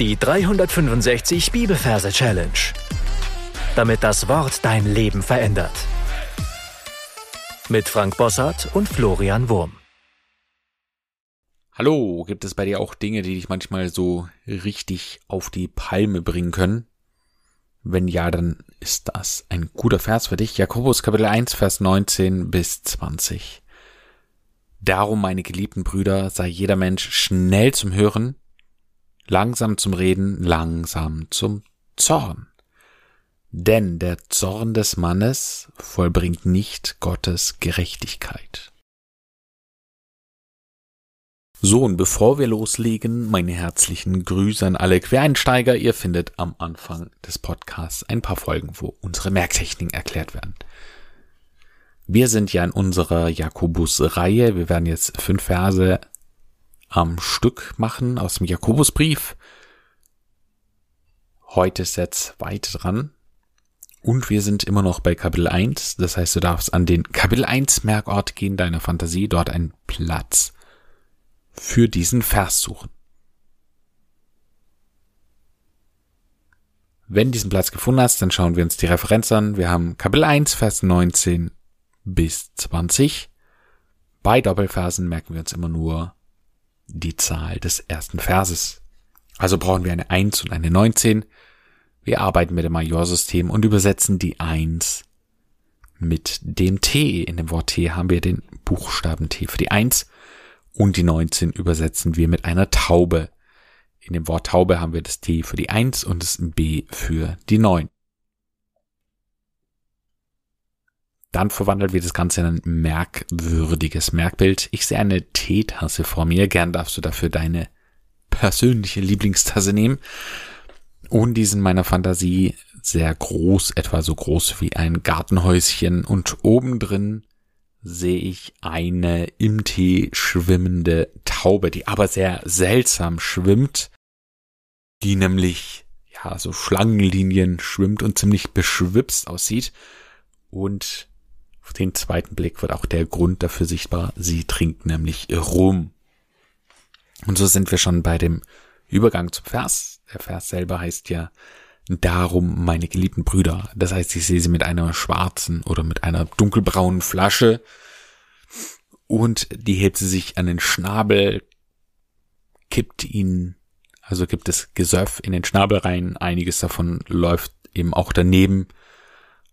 Die 365 Bibelverse Challenge. Damit das Wort dein Leben verändert. Mit Frank Bossart und Florian Wurm. Hallo, gibt es bei dir auch Dinge, die dich manchmal so richtig auf die Palme bringen können? Wenn ja, dann ist das ein guter Vers für dich. Jakobus Kapitel 1, Vers 19 bis 20. Darum, meine geliebten Brüder, sei jeder Mensch schnell zum Hören, langsam zum Reden, langsam zum Zorn. Denn der Zorn des Mannes vollbringt nicht Gottes Gerechtigkeit. So, und bevor wir loslegen, meine herzlichen Grüße an alle Quereinsteiger. Ihr findet am Anfang des Podcasts ein paar Folgen, wo unsere Merktechniken erklärt werden. Wir sind ja in unserer Jakobus-Reihe. Wir werden jetzt fünf Verse am Stück machen aus dem Jakobusbrief. Heute ist der zweite dran. Und wir sind immer noch bei Kapitel 1. Das heißt, du darfst an den Kapitel 1 Merkort gehen, deiner Fantasie, dort einen Platz für diesen Vers suchen. Wenn diesen Platz gefunden hast, dann schauen wir uns die Referenz an. Wir haben Kapitel 1, Vers 19 bis 20. Bei Doppelversen merken wir uns immer nur die Zahl des ersten Verses. Also brauchen wir eine 1 und eine 19. Wir arbeiten mit dem Majorsystem und übersetzen die 1 mit dem T. In dem Wort T haben wir den Buchstaben T für die 1 und die 19 übersetzen wir mit einer Taube. In dem Wort Taube haben wir das T für die 1 und das B für die 9. Dann verwandelt wir das Ganze in ein merkwürdiges Merkbild. Ich sehe eine Teetasse vor mir. Gern darfst du dafür deine persönliche Lieblingstasse nehmen. Und die sind meiner Fantasie sehr groß, etwa so groß wie ein Gartenhäuschen. Und oben drin sehe ich eine im Tee schwimmende Taube, die aber sehr seltsam schwimmt. Die nämlich, ja, so Schlangenlinien schwimmt und ziemlich beschwipst aussieht. Und auf den zweiten Blick wird auch der Grund dafür sichtbar. Sie trinkt nämlich Rum. Und so sind wir schon bei dem Übergang zum Vers. Der Vers selber heißt ja Darum, meine geliebten Brüder. Das heißt, ich sehe sie mit einer schwarzen oder mit einer dunkelbraunen Flasche und die hebt sie sich an den Schnabel, kippt ihn, also gibt es Gesöff in den Schnabel rein. Einiges davon läuft eben auch daneben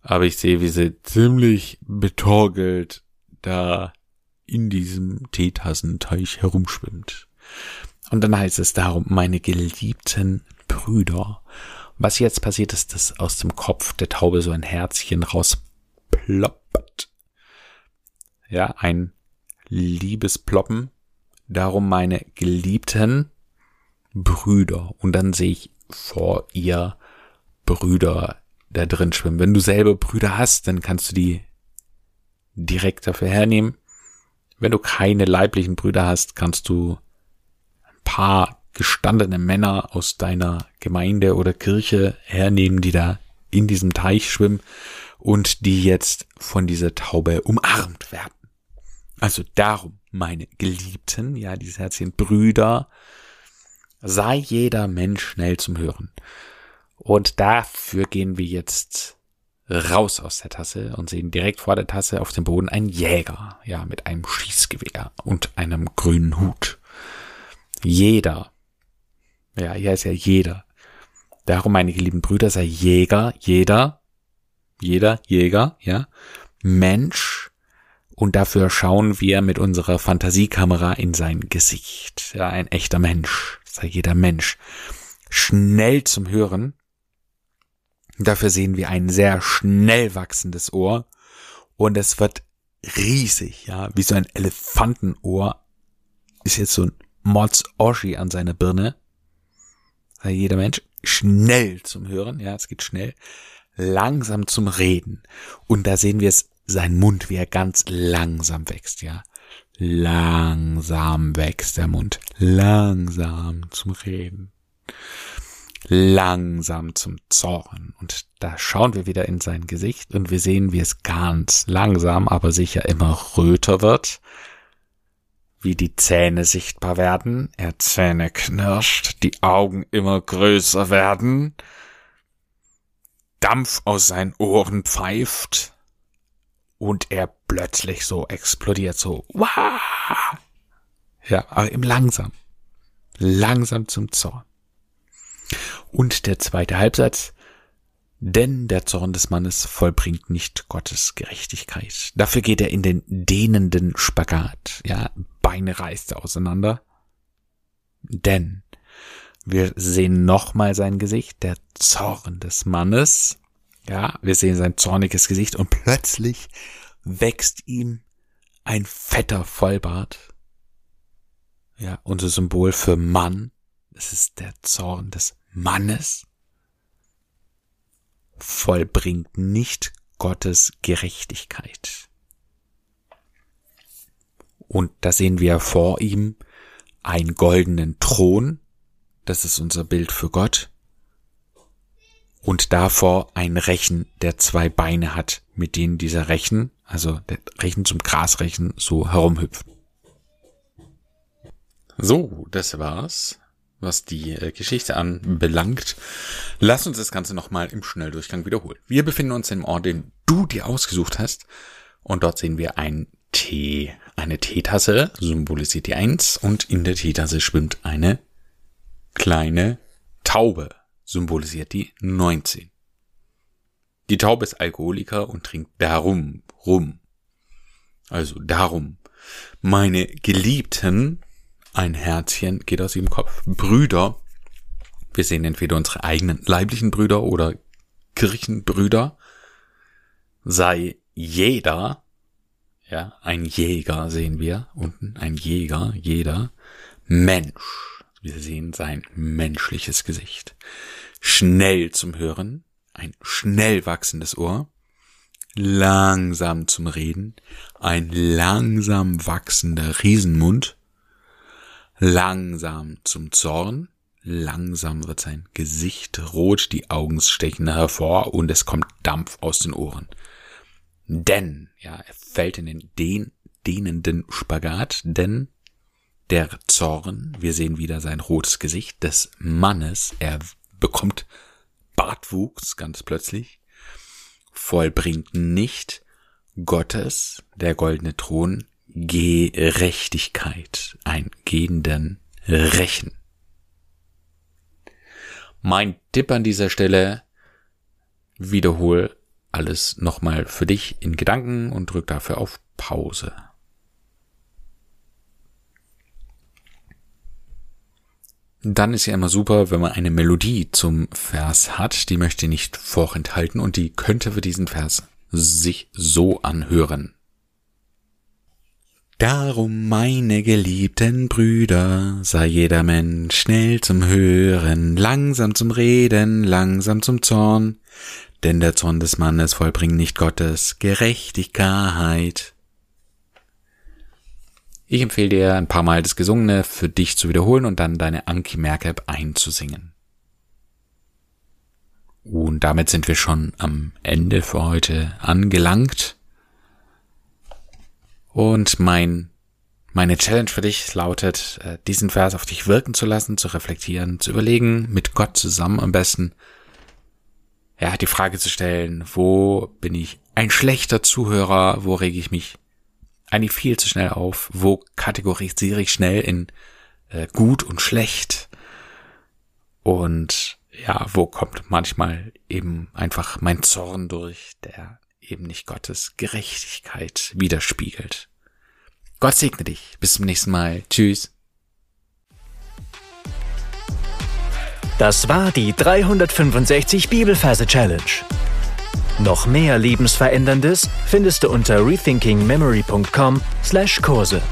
aber ich sehe, wie sie ziemlich betorgelt da in diesem Teetassenteich herumschwimmt. Und dann heißt es darum, meine geliebten Brüder. Was jetzt passiert ist, dass aus dem Kopf der Taube so ein Herzchen rausploppt. Ja, ein liebes Ploppen. Darum meine geliebten Brüder. Und dann sehe ich vor ihr Brüder da drin schwimmen. Wenn du selber Brüder hast, dann kannst du die direkt dafür hernehmen. Wenn du keine leiblichen Brüder hast, kannst du ein paar gestandene Männer aus deiner Gemeinde oder Kirche hernehmen, die da in diesem Teich schwimmen und die jetzt von dieser Taube umarmt werden. Also darum, meine Geliebten, ja, dieses Herzchen Brüder, sei jeder Mensch schnell zum Hören. Und dafür gehen wir jetzt raus aus der Tasse und sehen direkt vor der Tasse auf dem Boden einen Jäger, ja, mit einem Schießgewehr und einem grünen Hut. Jeder, ja, hier ist ja jeder. Darum, meine lieben Brüder, sei Jäger, jeder, jeder Jäger, ja, Mensch, und dafür schauen wir mit unserer Fantasiekamera in sein Gesicht. Ja, ein echter Mensch, sei jeder Mensch. Schnell zum Hören, Dafür sehen wir ein sehr schnell wachsendes Ohr. Und es wird riesig, ja, wie so ein Elefantenohr ist jetzt so ein Mods Oschi an seiner Birne. Jeder Mensch schnell zum Hören, ja, es geht schnell, langsam zum Reden. Und da sehen wir es, sein Mund, wie er ganz langsam wächst, ja. Langsam wächst der Mund, langsam zum Reden langsam zum Zorn. Und da schauen wir wieder in sein Gesicht und wir sehen, wie es ganz langsam, aber sicher immer röter wird, wie die Zähne sichtbar werden, er Zähne knirscht, die Augen immer größer werden, Dampf aus seinen Ohren pfeift und er plötzlich so explodiert, so, wow! Ja, aber im langsam. Langsam zum Zorn. Und der zweite Halbsatz, denn der Zorn des Mannes vollbringt nicht Gottes Gerechtigkeit. Dafür geht er in den dehnenden Spagat. Ja, Beine reißt er auseinander. Denn wir sehen nochmal sein Gesicht, der Zorn des Mannes. Ja, wir sehen sein zorniges Gesicht und plötzlich wächst ihm ein fetter Vollbart. Ja, unser Symbol für Mann. Das ist der Zorn des Mannes vollbringt nicht Gottes Gerechtigkeit. Und da sehen wir vor ihm einen goldenen Thron, das ist unser Bild für Gott, und davor ein Rechen, der zwei Beine hat, mit denen dieser Rechen, also der Rechen zum Grasrechen, so herumhüpft. So, das war's was die äh, Geschichte anbelangt. Lass uns das Ganze nochmal im Schnelldurchgang wiederholen. Wir befinden uns im Ort, den du dir ausgesucht hast. Und dort sehen wir ein Tee. Eine Teetasse symbolisiert die Eins und in der Teetasse schwimmt eine kleine Taube, symbolisiert die 19. Die Taube ist Alkoholiker und trinkt darum rum. Also darum. Meine Geliebten ein Herzchen geht aus ihrem Kopf. Brüder. Wir sehen entweder unsere eigenen leiblichen Brüder oder Kirchenbrüder. Sei jeder. Ja, ein Jäger sehen wir unten. Ein Jäger, jeder. Mensch. Wir sehen sein menschliches Gesicht. Schnell zum Hören. Ein schnell wachsendes Ohr langsam zum Reden, ein langsam wachsender Riesenmund, langsam zum Zorn, langsam wird sein Gesicht rot, die Augen stechen hervor und es kommt Dampf aus den Ohren. Denn, ja, er fällt in den dehn, dehnenden Spagat, denn der Zorn, wir sehen wieder sein rotes Gesicht des Mannes, er bekommt Bartwuchs ganz plötzlich, vollbringt nicht Gottes, der goldene Thron, Gerechtigkeit, ein gehenden Rächen. Mein Tipp an dieser Stelle, wiederhol alles nochmal für dich in Gedanken und drück dafür auf Pause. Dann ist ja immer super, wenn man eine Melodie zum Vers hat, die möchte nicht vorenthalten und die könnte für diesen Vers sich so anhören. Darum, meine geliebten Brüder, sei jeder Mensch schnell zum Hören, langsam zum Reden, langsam zum Zorn, denn der Zorn des Mannes vollbringt nicht Gottes Gerechtigkeit. Ich empfehle dir, ein paar Mal das Gesungene für dich zu wiederholen und dann deine Anki Merk-App einzusingen. Und damit sind wir schon am Ende für heute angelangt. Und mein, meine Challenge für dich lautet, äh, diesen Vers auf dich wirken zu lassen, zu reflektieren, zu überlegen, mit Gott zusammen am besten, ja, die Frage zu stellen, wo bin ich ein schlechter Zuhörer, wo rege ich mich eigentlich viel zu schnell auf, wo kategorisiere ich schnell in äh, gut und schlecht? Und ja, wo kommt manchmal eben einfach mein Zorn durch, der eben nicht Gottes Gerechtigkeit widerspiegelt. Gott segne dich. Bis zum nächsten Mal. Tschüss. Das war die 365 Bibelferse Challenge. Noch mehr Lebensveränderndes findest du unter rethinkingmemory.com/Kurse.